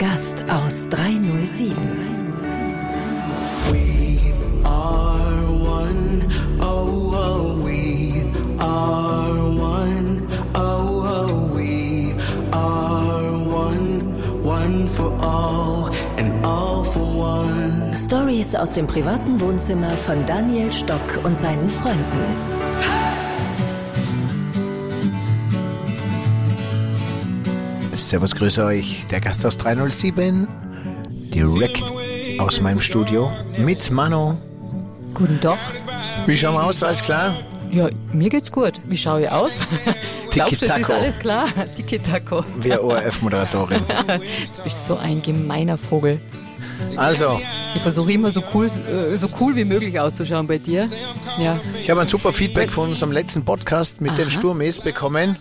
Gast aus 307. We are one. Oh, oh, we are one. Oh, oh, we are one. One for all and all for one. Stories aus dem privaten Wohnzimmer von Daniel Stock und seinen Freunden. Servus, grüße euch. Der Gast aus 307, direkt aus meinem Studio mit Mano. Guten Tag. Wie schauen wir aus? Alles klar? Ja, mir geht's gut. Wie schaue ich aus? Glaubst du, es ist alles klar? Tiki-Taco. Wer ORF-Moderatorin. Du bist so ein gemeiner Vogel. Also, Ich versuche immer so cool, äh, so cool wie möglich auszuschauen bei dir. Ja. ich habe ein super Feedback von unserem letzten Podcast mit den Aha. Sturmes bekommen.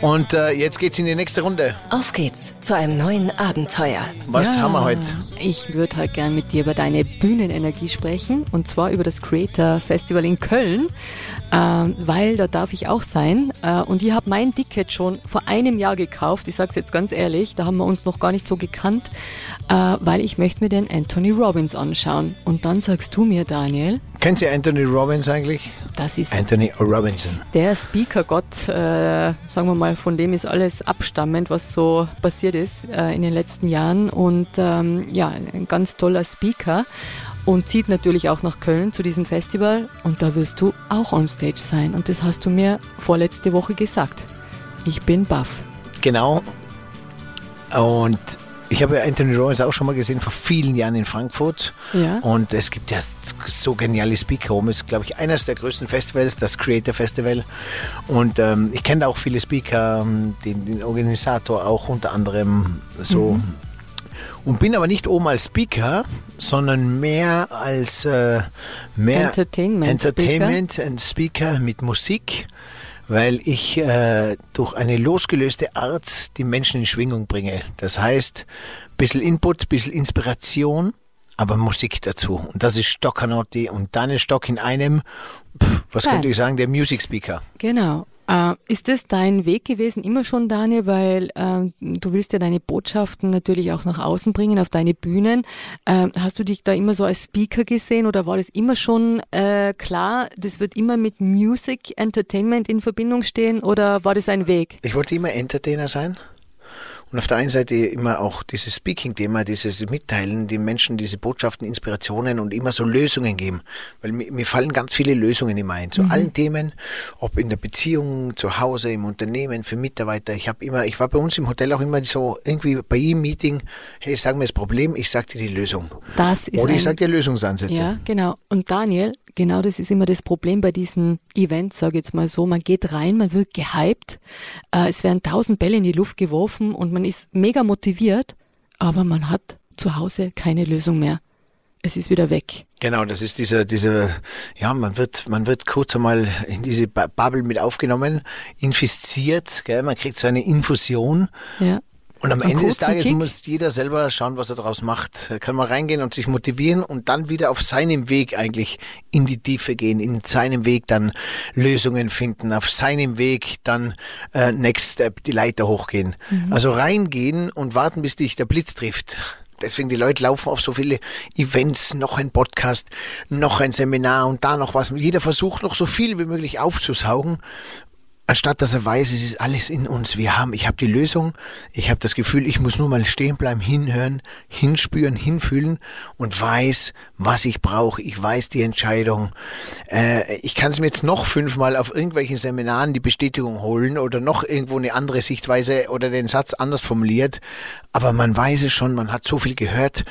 Und äh, jetzt geht's in die nächste Runde. Auf geht's zu einem neuen Abenteuer. Was ja. haben wir heute? Ich würde heute gern mit dir über deine Bühnenenergie sprechen und zwar über das Creator Festival in Köln, ähm, weil da darf ich auch sein. Äh, und ich habe mein Ticket schon vor einem Jahr gekauft. Ich sage es jetzt ganz ehrlich, da haben wir uns noch gar nicht so gekannt, äh, weil ich möchte mir den Anthony Robbins anschauen. Und dann sagst du mir, Daniel, Kennt ihr Anthony Robbins eigentlich? Das ist Anthony Robinson. der Speaker-Gott, äh, sagen wir mal, von dem ist alles abstammend, was so passiert ist äh, in den letzten Jahren. Und ähm, ja, ein ganz toller Speaker und zieht natürlich auch nach Köln zu diesem Festival. Und da wirst du auch on stage sein. Und das hast du mir vorletzte Woche gesagt. Ich bin baff. Genau. Und ich habe ja Anthony Robbins auch schon mal gesehen, vor vielen Jahren in Frankfurt. Ja. Und es gibt ja so geniale Speaker. Es ist, glaube ich, eines der größten Festivals, das Creator Festival. Und ähm, ich kenne da auch viele Speaker, ähm, den, den Organisator auch unter anderem so. Mhm. Und bin aber nicht oben als Speaker, sondern mehr als äh, mehr Entertainment Entertainment and Speaker mit Musik, weil ich äh, durch eine losgelöste Art die Menschen in Schwingung bringe. Das heißt, bisschen Input, bisschen Inspiration, aber Musik dazu. Und das ist Stoccanotti und Daniel Stock in einem, pff, was Geil. könnte ich sagen, der Music Speaker. Genau. Äh, ist das dein Weg gewesen, immer schon, Daniel? Weil äh, du willst ja deine Botschaften natürlich auch nach außen bringen, auf deine Bühnen. Äh, hast du dich da immer so als Speaker gesehen oder war das immer schon äh, klar, das wird immer mit Music, Entertainment in Verbindung stehen oder war das ein Weg? Ich wollte immer Entertainer sein. Und auf der einen Seite immer auch dieses Speaking-Thema, dieses Mitteilen, den Menschen diese Botschaften, Inspirationen und immer so Lösungen geben. Weil mir, mir fallen ganz viele Lösungen immer ein. Zu allen Themen, ob in der Beziehung, zu Hause, im Unternehmen, für Mitarbeiter. Ich habe immer, ich war bei uns im Hotel auch immer so irgendwie bei jedem Meeting, hey, sag mir das Problem, ich sag dir die Lösung. Das ist Oder ich sag dir Lösungsansätze. Ja, genau. Und Daniel, genau das ist immer das Problem bei diesen Events, sage ich jetzt mal so. Man geht rein, man wird gehypt, äh, es werden tausend Bälle in die Luft geworfen und man ist mega motiviert, aber man hat zu Hause keine Lösung mehr. Es ist wieder weg. Genau, das ist dieser, dieser, ja, man wird, man wird kurz einmal in diese Bubble mit aufgenommen, infiziert, gell, man kriegt so eine Infusion Ja. Und am Einen Ende des Tages Kick. muss jeder selber schauen, was er daraus macht. Er kann mal reingehen und sich motivieren und dann wieder auf seinem Weg eigentlich in die Tiefe gehen, in seinem Weg dann Lösungen finden, auf seinem Weg dann äh, Next Step die Leiter hochgehen. Mhm. Also reingehen und warten, bis dich der Blitz trifft. Deswegen die Leute laufen auf so viele Events, noch ein Podcast, noch ein Seminar und da noch was. Jeder versucht noch so viel wie möglich aufzusaugen anstatt dass er weiß, es ist alles in uns. Wir haben, ich habe die Lösung. Ich habe das Gefühl, ich muss nur mal stehen bleiben, hinhören, hinspüren, hinfühlen und weiß, was ich brauche. Ich weiß die Entscheidung. Äh, ich kann es mir jetzt noch fünfmal auf irgendwelchen Seminaren die Bestätigung holen oder noch irgendwo eine andere Sichtweise oder den Satz anders formuliert. Aber man weiß es schon, man hat so viel gehört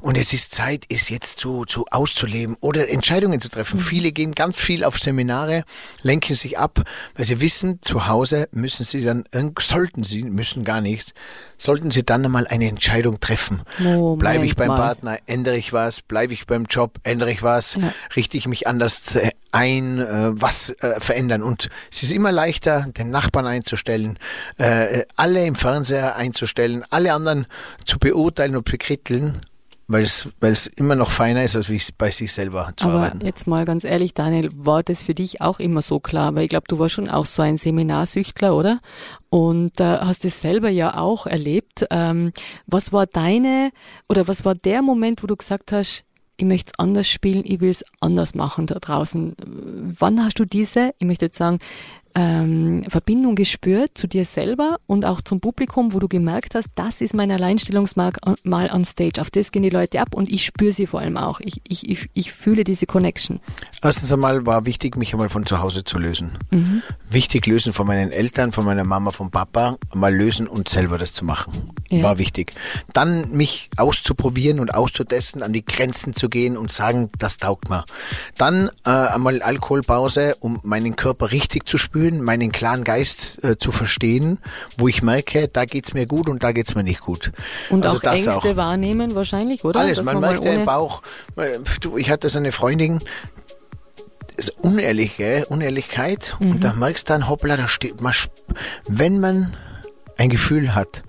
und es ist Zeit, es jetzt zu, zu auszuleben oder Entscheidungen zu treffen. Viele gehen ganz viel auf Seminare, lenken sich ab, weil sie wissen, zu Hause müssen sie dann, irgend- sollten sie, müssen gar nichts, sollten sie dann einmal eine Entscheidung treffen. Moment Bleibe ich beim mal. Partner, ändere ich was, bleibe ich beim Job, ändere ich was, Ja. richte ich mich anders äh, ein, äh, was äh, verändern. Und es ist immer leichter, den Nachbarn einzustellen, äh, alle im Fernseher einzustellen, alle anderen zu beurteilen und bekritteln, weil es, weil es immer noch feiner ist, als wie es bei sich selber zu Aber arbeiten. jetzt mal ganz ehrlich, Daniel, war das für dich auch immer so klar? Weil ich glaube, du warst schon auch so ein Seminarsüchtler, oder? Und äh, hast es selber ja auch erlebt. Ähm, was war deine oder was war der Moment, wo du gesagt hast, ich möchte es anders spielen, ich will es anders machen da draußen. Wann hast du diese, ich möchte jetzt sagen, ähm, Verbindung gespürt zu dir selber und auch zum Publikum, wo du gemerkt hast, das ist mein Alleinstellungsmal on Stage. Auf das gehen die Leute ab und ich spüre sie vor allem auch. Ich, ich, ich, ich fühle diese Connection. Erstens einmal war wichtig, mich einmal von zu Hause zu lösen. Mhm. Wichtig lösen von meinen Eltern, von meiner Mama, vom Papa, mal lösen und selber das zu machen. Ja. War wichtig. Dann mich auszuprobieren und auszutesten, an die Grenzen zu gehen und sagen, das taugt mir. Dann äh, einmal Alkoholpause, um meinen Körper richtig zu spüren, meinen klaren Geist äh, zu verstehen, wo ich merke, da geht's mir gut und da geht's mir nicht gut. Und Also auch Ängste wahrnehmen wahrscheinlich, oder? alles, man mal merkt ohne- Bauch. Äh, ich hatte so eine Freundin, das unehrliche Unehrlichkeit und da merkst du dann, hoppla, da steht, man, wenn man ein Gefühl hat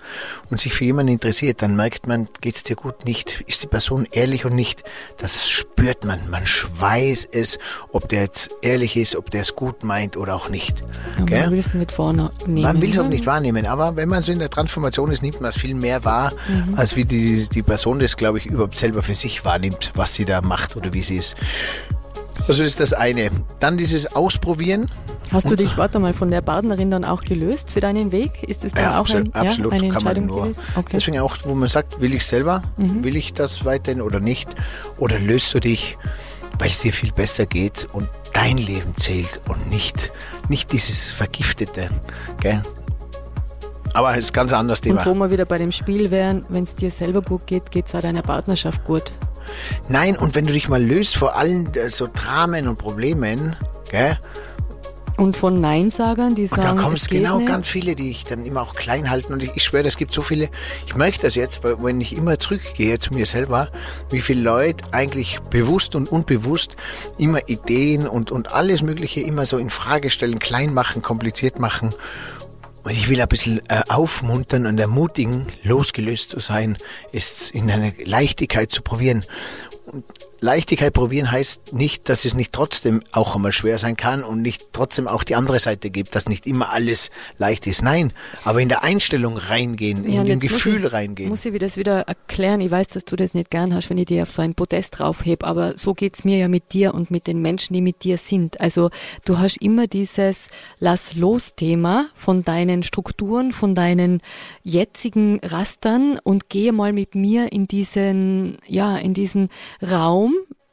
und sich für jemanden interessiert, dann merkt man, geht's dir gut nicht, ist die Person ehrlich und nicht, das spürt man, man weiß es, ob der jetzt ehrlich ist, ob der es gut meint oder auch nicht. Ja, man will es nicht vornehmen. Man will es auch nicht wahrnehmen, aber wenn man so in der Transformation ist, nimmt man es viel mehr wahr, als wie die, die Person das, glaube ich, überhaupt selber für sich wahrnimmt, was sie da macht oder wie sie ist. Also ist das eine. Dann dieses Ausprobieren. Hast du dich, warte mal, von der Partnerin dann auch gelöst für deinen Weg? Ist es dann auch absolut, ein, absolut ja, eine kann man Entscheidung nur. gewesen? Okay. Deswegen auch, wo man sagt, will ich selber, will ich das weiterhin oder nicht? Oder löst du dich, weil es dir viel besser geht und dein Leben zählt und nicht, nicht dieses Vergiftete. Gell? Aber es ist ein ganz anderes Thema. Und wo wir wieder bei dem Spiel wären, wenn es dir selber gut geht, geht es auch deiner Partnerschaft gut. Nein, und wenn du dich mal löst vor allen äh, so Dramen und Problemen, gell? Und von Neinsagern, die Und sagen, da kommt es genau nicht. ganz viele, die ich dann immer auch klein halten. Und ich, ich schwöre, es gibt so viele, ich merke das jetzt, weil- wenn ich immer zurückgehe zu mir selber, wie viele Leute eigentlich bewusst und unbewusst immer Ideen und, und alles Mögliche immer so in Frage stellen, klein machen, kompliziert machen. Und ich will ein bisschen äh, aufmuntern und ermutigen, losgelöst zu sein, es in eine Leichtigkeit zu probieren. Und Leichtigkeit probieren heißt nicht, dass es nicht trotzdem auch einmal schwer sein kann und nicht trotzdem auch die andere Seite gibt, dass nicht immer alles leicht ist. Nein, aber in der Einstellung reingehen, Ja, in dem muss Gefühl ich, reingehen. Muss ich mir das wieder erklären. Ich weiß, dass du das nicht gern hast, wenn ich dir auf so ein Podest draufhebe, aber so geht's mir ja mit dir und mit den Menschen, die mit dir sind. Also du hast immer dieses Lass-los-Thema von deinen Strukturen, von deinen jetzigen Rastern und gehe mal mit mir in diesen, ja, in diesen Raum,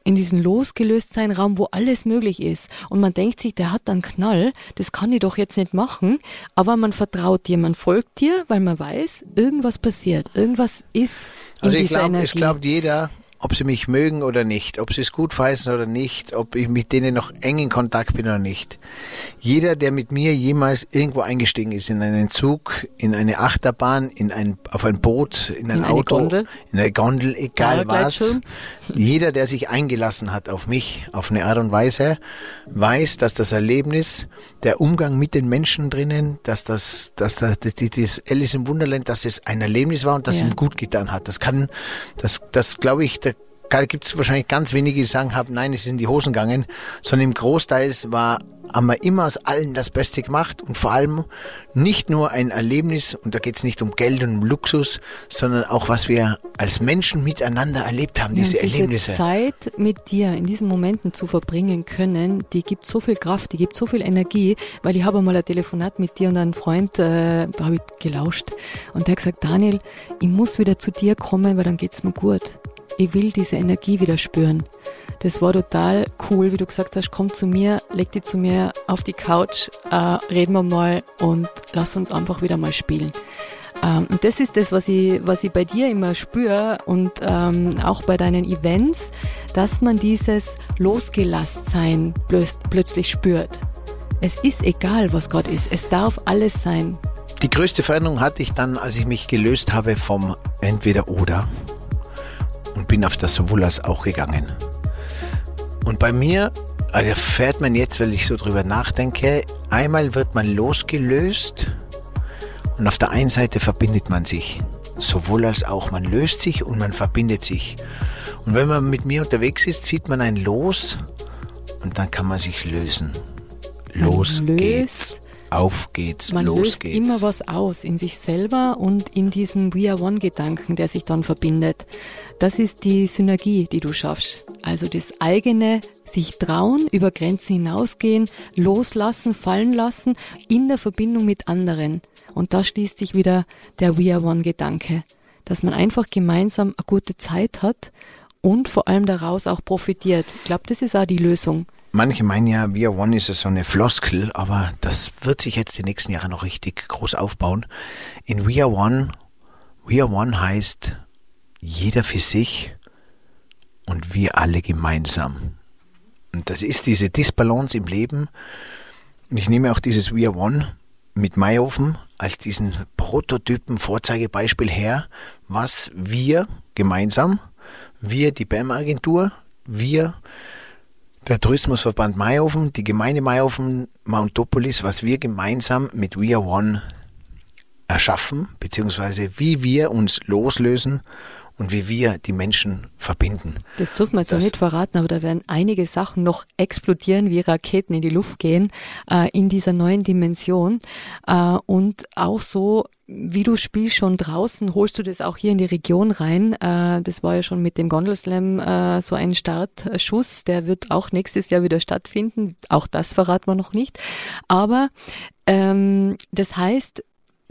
in diesen losgelöst sein Raum, wo alles möglich ist. Und man denkt sich, der hat einen Knall, das kann ich doch jetzt nicht machen, aber man vertraut dir, man folgt dir, weil man weiß, irgendwas passiert, irgendwas ist in Also ich glaube, es glaubt jeder, ob sie mich mögen oder nicht, ob sie es gut heißen oder nicht, ob ich mit denen noch eng in Kontakt bin oder nicht. Jeder, der mit mir jemals irgendwo eingestiegen ist, in einen Zug, in eine Achterbahn, in ein, auf ein Boot, in ein In eine Auto, Gondel. in eine Gondel, egal was. Paragleitschirm. Jeder, der sich eingelassen hat auf mich, auf eine Art und Weise, weiß, dass das Erlebnis, der Umgang mit den Menschen drinnen, dass das, dass das, das, das Alice im Wunderland, dass es ein Erlebnis war und das Ja. ihm gut getan hat. Das kann, das, das glaube ich, da gibt es wahrscheinlich ganz wenige, die sagen haben, nein, es ist in die Hosen gegangen, sondern im Großteil war, haben wir immer aus allen das Beste gemacht und vor allem nicht nur ein Erlebnis, und da geht es nicht um Geld und um Luxus, sondern auch, was wir als Menschen miteinander erlebt haben, diese Ja, diese Erlebnisse. Zeit mit dir in diesen Momenten zu verbringen können, die gibt so viel Kraft, die gibt so viel Energie, weil ich habe einmal ein Telefonat mit dir und einem Freund, äh, da habe ich gelauscht und der hat gesagt, Daniel, ich muss wieder zu dir kommen, weil dann geht's mir gut. Ich will diese Energie wieder spüren. Das war total cool, wie du gesagt hast, komm zu mir, leg dich zu mir auf die Couch, äh, reden wir mal und lass uns einfach wieder mal spielen. Ähm, und das ist das, was ich, was ich bei dir immer spüre und ähm, auch bei deinen Events, dass man dieses Losgelasstsein plöt plötzlich spürt. Es ist egal, was Gott ist. Es darf alles sein. Die größte Veränderung hatte ich dann, als ich mich gelöst habe vom Entweder-Oder und bin auf das sowohl als auch gegangen. Und bei mir also erfährt man jetzt, weil ich so drüber nachdenke, einmal wird man losgelöst und auf der einen Seite verbindet man sich. sowohl als auch. Man löst sich und man verbindet sich. Und wenn man mit mir unterwegs ist, zieht man ein Los und dann kann man sich lösen. Los löst, geht's. Auf geht's. Man los löst geht's. immer was aus in sich selber und in diesem We are One Gedanken, der sich dann verbindet. Das ist die Synergie, die du schaffst. Also das eigene sich trauen, über Grenzen hinausgehen, loslassen, fallen lassen, in der Verbindung mit anderen. Und da schließt sich wieder der We are One Gedanke, dass man einfach gemeinsam eine gute Zeit hat und vor allem daraus auch profitiert. Ich glaube, das ist auch die Lösung. Manche meinen ja, We Are One ist so eine Floskel, aber das wird sich jetzt die nächsten Jahre noch richtig groß aufbauen. In We Are One, Are One heißt jeder für sich und wir alle gemeinsam. Und das ist diese Disbalance im Leben. Und ich nehme auch dieses We Are One mit Mayofen als diesen Prototypen, Vorzeigebeispiel her, was wir gemeinsam, wir die BAM-Agentur, wir der Tourismusverband Mayhofen, die Gemeinde Mayhofen, Mountopolis, was wir gemeinsam mit We Are One erschaffen, beziehungsweise wie wir uns loslösen und wie wir die Menschen verbinden. Das dürfen wir jetzt noch Das- nicht verraten, aber da werden einige Sachen noch explodieren, wie Raketen in die Luft gehen, äh, in dieser neuen Dimension. Äh, und auch so, wie du spielst schon draußen, holst du das auch hier in die Region rein. Äh, das war ja schon mit dem Gondelslam äh, so ein Startschuss. Der wird auch nächstes Jahr wieder stattfinden. Auch das verraten wir noch nicht. Aber ähm, das heißt,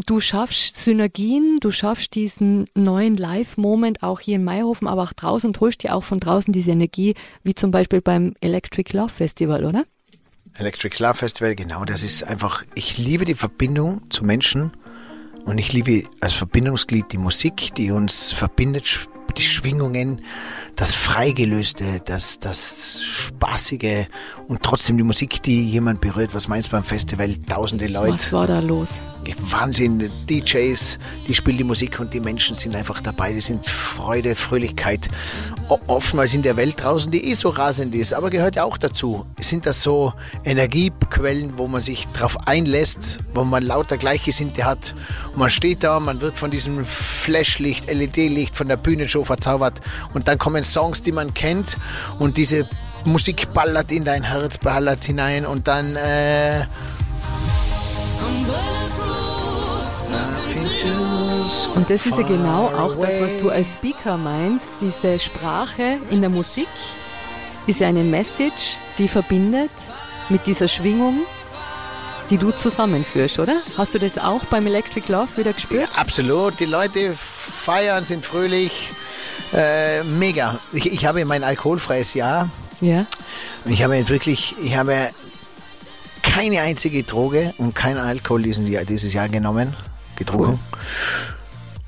Du schaffst Synergien, du schaffst diesen neuen Live-Moment auch hier in Mayhofen, aber auch draußen und holst dir auch von draußen diese Energie, wie zum Beispiel beim Electric Love Festival, oder? Electric Love Festival, genau, das ist einfach, ich liebe die Verbindung zu Menschen und ich liebe als Verbindungsglied die Musik, die uns verbindet, die Schwingungen, das Freigelöste, das, das Spaßige und trotzdem die Musik, die jemand berührt. Was meinst du beim Festival? Tausende Leute. Was war da los? Wahnsinn, DJs, die spielen die Musik und die Menschen sind einfach dabei. Die sind Freude, Fröhlichkeit. Oftmals in der Welt draußen, die eh so rasend ist, aber gehört ja auch dazu. Sind das so Energiequellen, wo man sich drauf einlässt, wo man lauter Gleichgesinnte hat und man steht da, man wird von diesem Flashlicht, LED-Licht von der Bühnenshow verzaubert und dann kommen Songs, die man kennt und diese Musik ballert in dein Herz, ballert hinein und dann äh, Und das ist ja genau auch das, was du als Speaker meinst. Diese Sprache in der Musik ist ja eine Message, die verbindet mit dieser Schwingung, die du zusammenführst, oder? Hast du das auch beim Electric Love wieder gespürt? Ja, absolut. Die Leute feiern, sind fröhlich. Äh, mega. Ich, ich habe mein alkoholfreies Jahr. Ja. Ich habe wirklich, ich habe keine einzige Droge und kein Alkohol diesen dieses Jahr genommen, getrunken.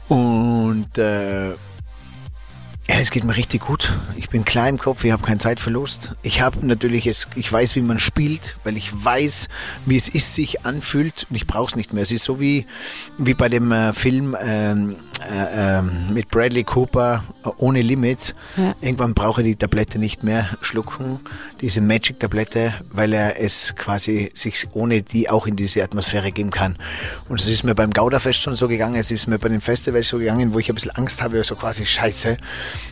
Und äh, ja, es geht mir richtig gut. Ich bin klar im Kopf, ich habe keinen Zeitverlust. Ich habe natürlich, es, ich weiß, wie man spielt, weil ich weiß, wie es ist, sich anfühlt und ich brauche es nicht mehr. Es ist so wie, wie bei dem äh, Film ähm, äh, ähm, mit Bradley Cooper, äh, ohne Limit. Ja. Irgendwann brauche ich die Tablette nicht mehr schlucken, diese Magic-Tablette, weil er es quasi sich ohne die auch in diese Atmosphäre geben kann. Und es ist mir beim Gauderfest schon so gegangen, es ist mir bei den Festivals so gegangen, wo ich ein bisschen Angst habe, so quasi Scheiße.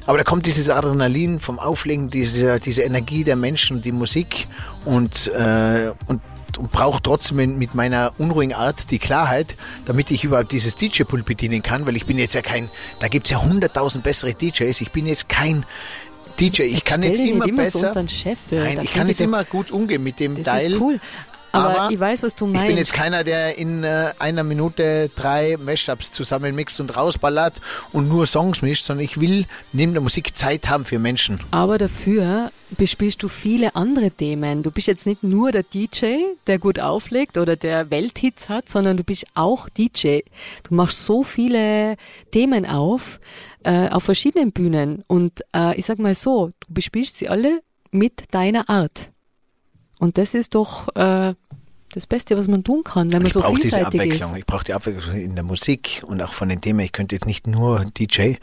Aber da kommt dieses Adrenalin vom Auflegen, diese, diese Energie der Menschen, die Musik und, äh, und und brauche trotzdem mit meiner unruhigen Art die Klarheit, damit ich überhaupt dieses DJ-Pult bedienen kann, weil ich bin jetzt ja kein, da gibt's ja hunderttausend bessere DJs, ich bin jetzt kein DJ, ich kann Stell jetzt immer immer so besser, den Scheffel. nein, ich kann jetzt immer gut umgehen mit dem Das Teil. ist cool. Aber, ich weiß, was du meinst. Ich bin jetzt keiner, der in äh, einer Minute drei Mashups zusammenmixt und rausballert und nur Songs mischt, sondern ich will neben der Musik Zeit haben für Menschen. Aber dafür bespielst du viele andere Themen. Du bist jetzt nicht nur der DJ, der gut auflegt oder der Welthits hat, sondern du bist auch DJ. Du machst so viele Themen auf, äh, auf verschiedenen Bühnen. Und äh, ich sag mal so, du bespielst sie alle mit deiner Art. Und das ist doch äh, das Beste, was man tun kann, wenn man ich so brauche diese vielseitig Abwechslung. ist. Ich brauche die Abwechslung in der Musik und auch von den Themen. Ich könnte jetzt nicht nur DJ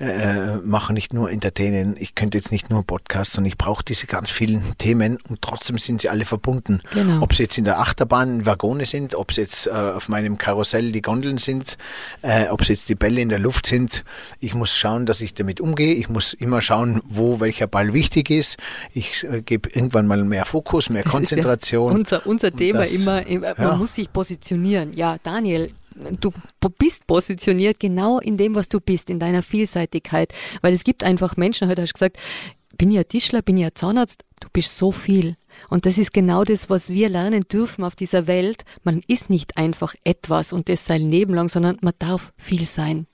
äh, machen, nicht nur entertainen. Ich könnte jetzt nicht nur Podcasts, sondern ich brauche diese ganz vielen Themen und trotzdem sind sie alle verbunden. Genau. Ob sie jetzt in der Achterbahn Waggone sind, ob es jetzt äh, auf meinem Karussell die Gondeln sind, äh, ob es jetzt die Bälle in der Luft sind. Ich muss schauen, dass ich damit umgehe. Ich muss immer schauen, wo welcher Ball wichtig ist. Ich äh, gebe irgendwann mal mehr Fokus, mehr Das ist ja Konzentration. unser, unser Thema Das- immer, immer, man ja. muss sich positionieren. Ja, Daniel, du bist positioniert genau in dem, was du bist, in deiner Vielseitigkeit. Weil es gibt einfach Menschen, heute hast du gesagt, bin ich ein Tischler, bin ich ein Zahnarzt, du bist so viel. Und das ist genau das, was wir lernen dürfen auf dieser Welt. Man ist nicht einfach etwas und das sein Leben lang, sondern man darf viel sein.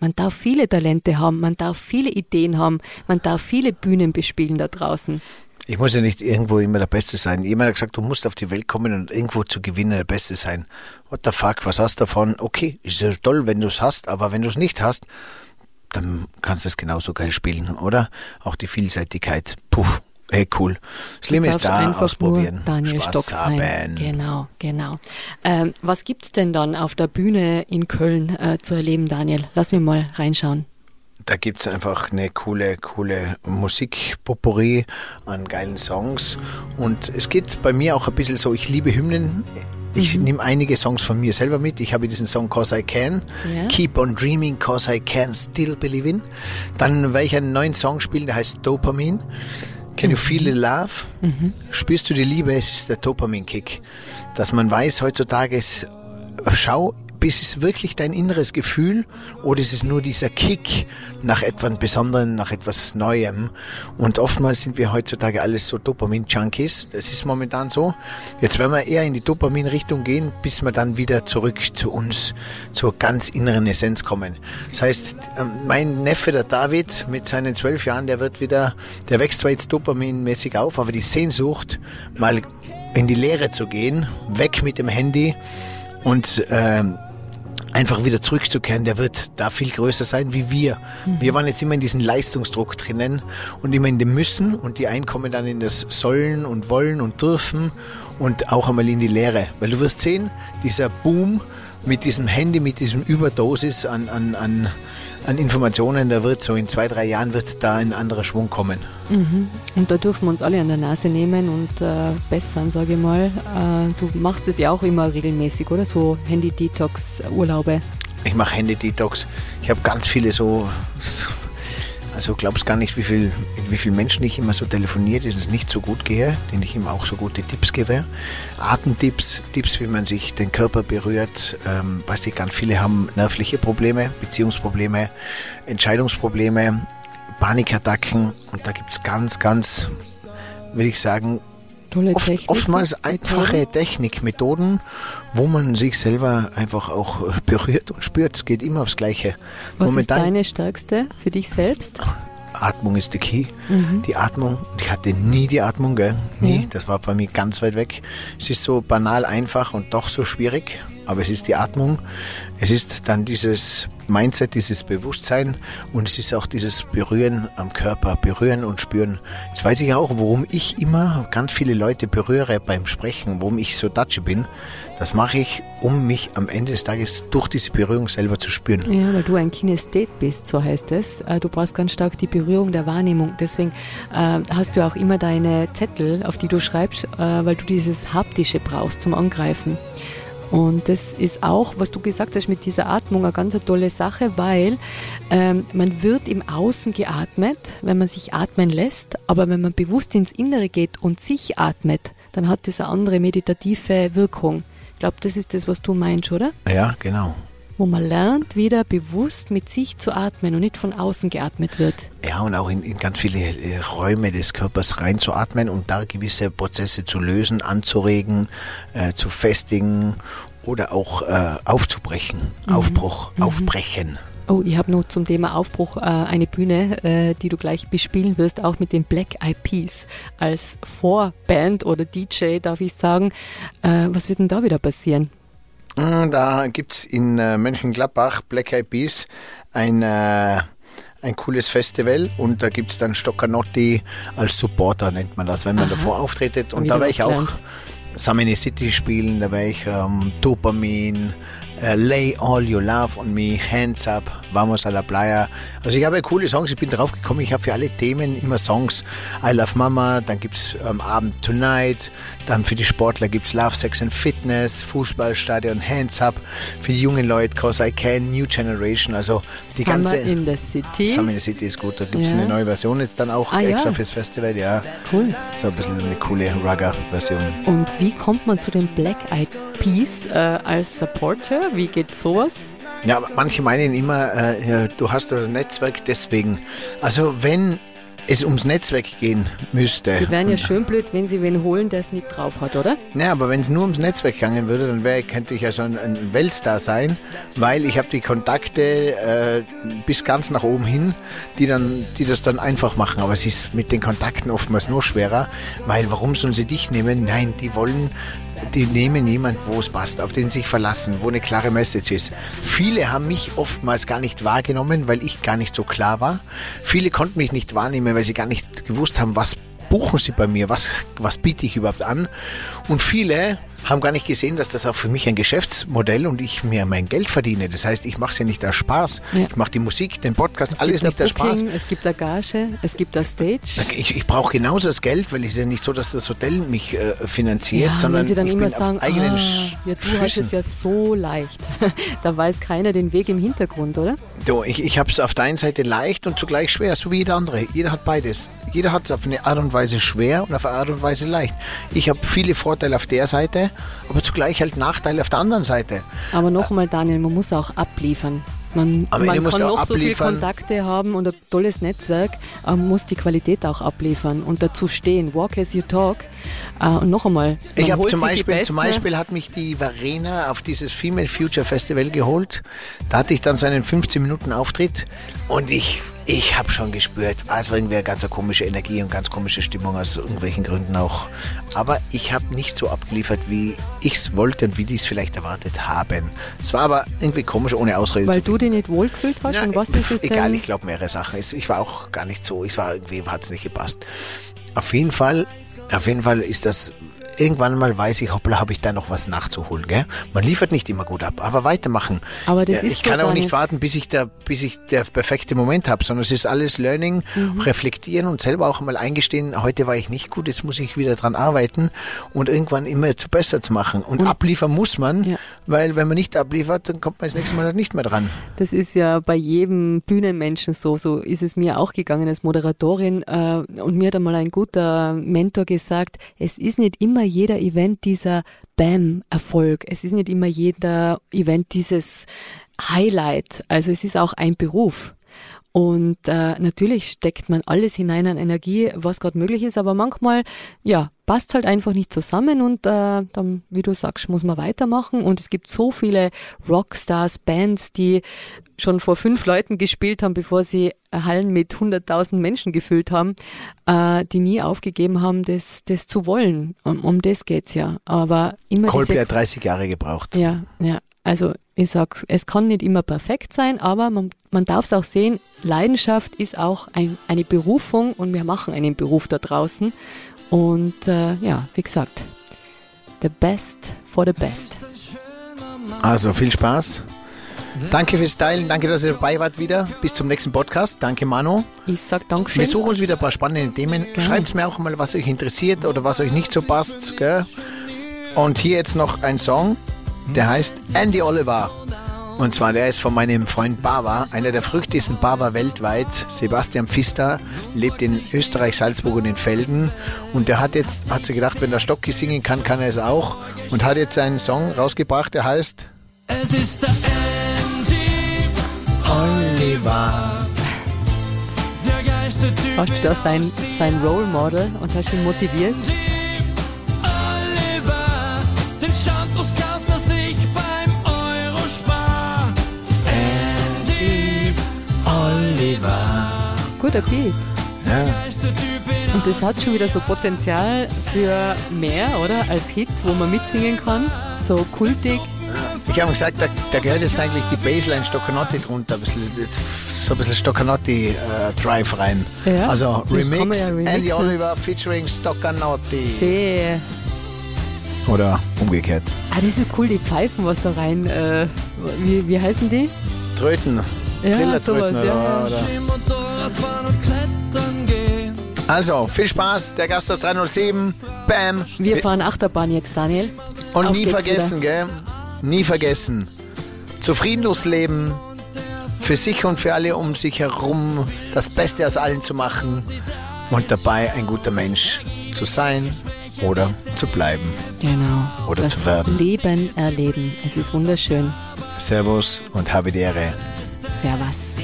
Man darf viele Talente haben, man darf viele Ideen haben, man darf viele Bühnen bespielen da draußen. Ich muss ja nicht irgendwo immer der Beste sein. Jemand hat gesagt, du musst auf die Welt kommen und irgendwo zu gewinnen der Beste sein. What the fuck, was hast du davon? Okay, ist ja toll, wenn du es hast, aber wenn du es nicht hast, dann kannst du es genauso geil spielen, oder? Auch die Vielseitigkeit. Puh, hey, cool. Das Leben ist da, einfach ausprobieren. Nur Daniel Spaß Stock sein. haben. Genau, genau. Ähm, was gibt's denn dann auf der Bühne in Köln äh, zu erleben, Daniel? Lass mich mal reinschauen. Da gibt es einfach eine coole, coole Musikpotpourri an geilen Songs. Und es geht bei mir auch ein bisschen so, ich liebe Hymnen. Ich Mhm. nehme einige Songs von mir selber mit. Ich habe diesen Song Cause I Can. Ja. Keep on Dreaming, Cause I Can Still Believe in. Dann werde ich einen neuen Song spielen, der heißt Dopamine. Can you feel the love? Spürst du die Liebe? Es ist der Dopamin-Kick. Dass man weiß heutzutage, es, schau, ist es wirklich dein inneres Gefühl oder ist es nur dieser Kick nach etwas Besonderem, nach etwas Neuem? Und oftmals sind wir heutzutage alles so Dopamin-Junkies. Das ist momentan so. Jetzt werden wir eher in die Dopamin-Richtung gehen, bis wir dann wieder zurück zu uns, zur ganz inneren Essenz kommen. Das heißt, ähm, mein Neffe, der David, mit seinen zwölf Jahren, der wird wieder, der wächst zwar jetzt dopaminmäßig auf, aber die Sehnsucht, mal in die Lehre zu gehen, weg mit dem Handy und ähm, einfach wieder zurückzukehren, der wird da viel größer sein wie wir. Wir waren jetzt immer in diesem Leistungsdruck drinnen und immer in dem Müssen und die einen kommen dann in das Sollen und Wollen und Dürfen und auch einmal in die Lehre. Weil du wirst sehen, dieser Boom mit diesem Handy, mit diesem Überdosis an, an, an, an Informationen, der wird so in zwei, drei Jahren wird da ein anderer Schwung kommen. Und da dürfen wir uns alle an der Nase nehmen und äh, bessern, sage ich mal. Äh, du machst es ja auch immer regelmäßig, oder? So Handy-Detox-Urlaube. Ich mache Handy-Detox. Ich habe ganz viele so, also glaubst gar nicht, wie viel, mit wie vielen Menschen ich immer so telefoniere, denen es nicht so gut gehe, denen ich immer auch so gute Tipps gebe. Atemtipps, Tipps, wie man sich den Körper berührt. Ähm, weißt du, ganz viele haben nervliche Probleme, Beziehungsprobleme, Entscheidungsprobleme, Panikattacken und da gibt es ganz, ganz, will ich sagen, Oft, Technik. oftmals einfache Technikmethoden, wo man sich selber einfach auch äh, berührt und spürt. Es geht immer aufs Gleiche. Was ist deine stärkste für dich selbst? Atmung ist der Key. Die Atmung. Ich hatte nie die Atmung, gell? Nie. Ja. Das war bei mir ganz weit weg. Es ist so banal einfach und doch so schwierig. Aber es ist die Atmung. Es ist dann dieses Mindset, dieses Bewusstsein und es ist auch dieses Berühren am Körper, berühren und spüren. Jetzt weiß ich auch, warum ich immer ganz viele Leute berühre beim Sprechen, warum ich so Datsche bin. Das mache ich, um mich am Ende des Tages durch diese Berührung selber zu spüren. Ja, weil du ein Kinesthet bist, so heißt es. Äh, Du brauchst ganz stark die Berührung der Wahrnehmung. Deswegen äh, hast du auch immer deine Zettel, auf die du schreibst, äh, weil du dieses Haptische brauchst zum Angreifen. Und das ist auch, was du gesagt hast mit dieser Atmung, eine ganz tolle Sache, weil ähm, man wird im Außen geatmet, wenn man sich atmen lässt, aber wenn man bewusst ins Innere geht und sich atmet, dann hat das eine andere meditative Wirkung. Ich glaube, das ist das, was du meinst, oder? Ja, genau. Wo man lernt, wieder bewusst mit sich zu atmen und nicht von außen geatmet wird. Ja, und auch in, in ganz viele äh, Räume des Körpers reinzuatmen und da gewisse Prozesse zu lösen, anzuregen, äh, zu festigen oder auch äh, aufzubrechen. Aufbruch, aufbrechen. Oh, ich habe noch zum Thema Aufbruch äh, eine Bühne, äh, die du gleich bespielen wirst, auch mit den Black Eyed Peas als Vorband oder DJ, darf ich sagen. Äh, was wird denn da wieder passieren? Mm, Da gibt's in äh, Mönchengladbach, Black Eyed Peas, ein, äh, ein cooles Festival und da gibt's dann Stoccanotti als Supporter, nennt man das, wenn man Aha. davor auftretet. Und Wieder da werde ich auch. Samini City spielen, da werde ich ähm, Dopamin, äh, Lay All Your Love on Me, Hands Up, Vamos a la Playa. Also ich habe ja coole Songs, ich bin drauf gekommen, ich habe für alle Themen immer Songs. I Love Mama, dann gibt es am Abend Tonight, dann für die Sportler gibt es Love, Sex and Fitness, Fußballstadion, Hands Up, für die jungen Leute, Cause I Can, New Generation, also die Summer ganze... in the City. Summer in the City ist gut, da gibt es Ja. eine neue Version jetzt dann auch Ah, extra ja. fürs Festival, ja. Cool. So ein bisschen eine coole Rugger-Version. Und wie kommt man zu den Black Eyed Peas äh, als Supporter? Wie geht sowas? Ja, aber manche meinen immer, äh, du hast das Netzwerk deswegen. Also wenn es ums Netzwerk gehen müsste. Die wären ja schön blöd, wenn sie wen holen, der es nicht drauf hat, oder? Ja, aber wenn es nur ums Netzwerk gegangen würde, dann wär, könnte ich ja so ein, ein Weltstar sein, weil ich habe die Kontakte äh, bis ganz nach oben hin, die dann, die das dann einfach machen. Aber es ist mit den Kontakten oftmals nur schwerer, weil warum sollen sie dich nehmen? Nein, die wollen, die nehmen jemand, wo es passt, auf den sie sich verlassen, wo eine klare Message ist. Viele haben mich oftmals gar nicht wahrgenommen, weil ich gar nicht so klar war. Viele konnten mich nicht wahrnehmen, weil sie gar nicht gewusst haben, was buchen Sie bei mir? Was, was biete ich überhaupt an? Und viele haben gar nicht gesehen, dass das auch für mich ein Geschäftsmodell und ich mir mein Geld verdiene. Das heißt, ich mache es ja nicht aus Spaß. Ja. Ich mache die Musik, den Podcast, Es alles nicht aus Spaß. Es gibt eine Gage, es gibt eine Stage. Ich, ich brauche genauso das Geld, weil es ist ja nicht so, dass das Hotel mich äh, finanziert, Ja, sondern wenn sie dann ich immer bin sagen, auf eigenen ah, ja, du hast Füßen. es ja so leicht. da weiß keiner den Weg im Hintergrund, oder? Du, ich, ich habe es auf der einen Seite leicht und zugleich schwer, so wie jeder andere. Jeder hat beides. Jeder hat es auf eine Art und Weise schwer und auf eine Art und Weise leicht. Ich habe viele Vorteile auf der Seite, aber zugleich halt Nachteile auf der anderen Seite. Aber noch einmal, Daniel, man muss auch abliefern. Man, man kann noch so viele. Kontakte haben und ein tolles Netzwerk, äh, muss die Qualität auch abliefern und dazu stehen. Walk as you talk. Äh, und noch einmal, man Ich habe zum Beispiel, zum Beispiel hat mich die Verena auf dieses Female Future Festival geholt. Da hatte ich dann so einen 15 Minuten Auftritt und ich, ich habe schon gespürt, es war irgendwie eine ganz komische Energie und ganz komische Stimmung aus irgendwelchen Gründen auch. Aber ich habe nicht so abgeliefert, wie ich es wollte und wie die es vielleicht erwartet haben. Es war aber irgendwie komisch, ohne Ausrede Weil du dich nicht wohlgefühlt hast ja, und was ist es Egal, denn? ich glaube mehrere Sachen. Ich war auch gar nicht so, ich war irgendwie, hat es nicht gepasst. Auf jeden Fall, auf jeden Fall ist das, irgendwann mal weiß ich, hoppla, habe ich da noch was nachzuholen, gell? Man liefert nicht immer gut ab, aber weitermachen. Aber das ja, ist Ich so, kann auch nicht warten, bis ich der, bis ich der perfekte Moment habe, sondern es ist alles Learning, Mhm. reflektieren und selber auch mal eingestehen, heute war ich nicht gut, jetzt muss ich wieder dran arbeiten und irgendwann immer zu besser zu machen. Und, abliefern muss man, Ja. Weil wenn man nicht abliefert, dann kommt man das nächste Mal halt nicht mehr dran. Das ist ja bei jedem Bühnenmenschen so. So ist es mir auch gegangen als Moderatorin. Äh, und mir hat einmal ein guter Mentor gesagt, es ist nicht immer jeder Event dieser Bam-Erfolg. Es ist nicht immer jeder Event dieses Highlight. Also es ist auch ein Beruf. Und äh, natürlich steckt man alles hinein an Energie, was gerade möglich ist, aber manchmal, ja, passt halt einfach nicht zusammen und äh, dann, wie du sagst, muss man weitermachen. Und es gibt so viele Rockstars, Bands, die schon vor fünf Leuten gespielt haben, bevor sie Hallen mit 100.000 Menschen gefüllt haben, äh, die nie aufgegeben haben, das, das zu wollen. Um, um das geht's ja. Aber immer diese hat 30 Jahre gebraucht. ja, ja. Also ich sag's, es kann nicht immer perfekt sein, aber man, man darf es auch sehen, Leidenschaft ist auch ein, eine Berufung und wir machen einen Beruf da draußen. Und äh, ja, wie gesagt, the best for the best. Also viel Spaß. Danke fürs Teilen, danke, dass ihr dabei wart wieder. Bis zum nächsten Podcast. Danke, Manu. Ich sag Dankeschön. Wir suchen uns wieder ein paar spannende Themen. Gerne. Schreibt mir auch mal, was euch interessiert oder was euch nicht so passt. Gell? Und hier jetzt noch ein Song, der heißt Andy Oliver. Und zwar, der ist von meinem Freund Bava, einer der verrücktesten Bava weltweit. Sebastian Pfister lebt in Österreich, Salzburg und in Felden. Und der hat jetzt, hat sich gedacht, wenn der Stocki singen kann, kann er es auch. Und hat jetzt einen Song rausgebracht, der heißt Es ist der Andy Oliver. Hast du da sein, sein Role Model und hast ihn motiviert? Guter Beat. Ja. Und das hat schon wieder so Potenzial für mehr, oder? Als Hit, wo man mitsingen kann. So kultig. Ich habe gesagt, da, da gehört jetzt eigentlich die Baseline Stoccanotti drunter, ein bisschen, so ein bisschen Stoccanotti-Drive rein. Ja, also Remix, ja. Andy Oliver featuring Stoccanotti. Sehe. Oder umgekehrt. Ah, das ist cool, die Pfeifen, was da rein, äh, wie, wie heißen die? Tröten. Ja, sowas, ja. oder, Also, viel Spaß. Der Gast aus 307. Bam. Wir fahren Achterbahn jetzt, Daniel. Und Auf nie vergessen, gell? Nie vergessen. Zufriedenlos leben. Für sich und für alle um sich herum das Beste aus allen zu machen und dabei ein guter Mensch zu sein oder zu bleiben. Genau. Oder das zu werden. Leben erleben. Es ist wunderschön. Servus und habe die Ehre. Servus.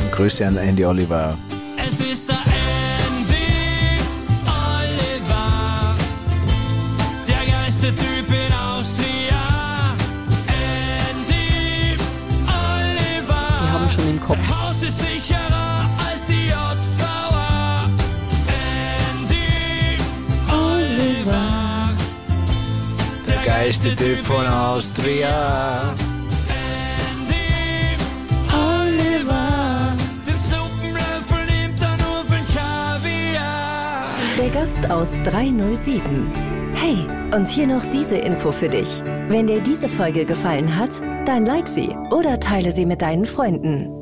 Und Grüße an Andy Oliver. Kopf. Haus ist sicherer als die JVA. Andy Oliver, Der geilste Typ von Austria. Andy Oliver, den Suppenlöffel nimmt er nur für Kaviar. Der Gast aus 307. Hey, und hier noch diese Info für dich. Wenn dir diese Folge gefallen hat, dann like sie oder teile sie mit deinen Freunden.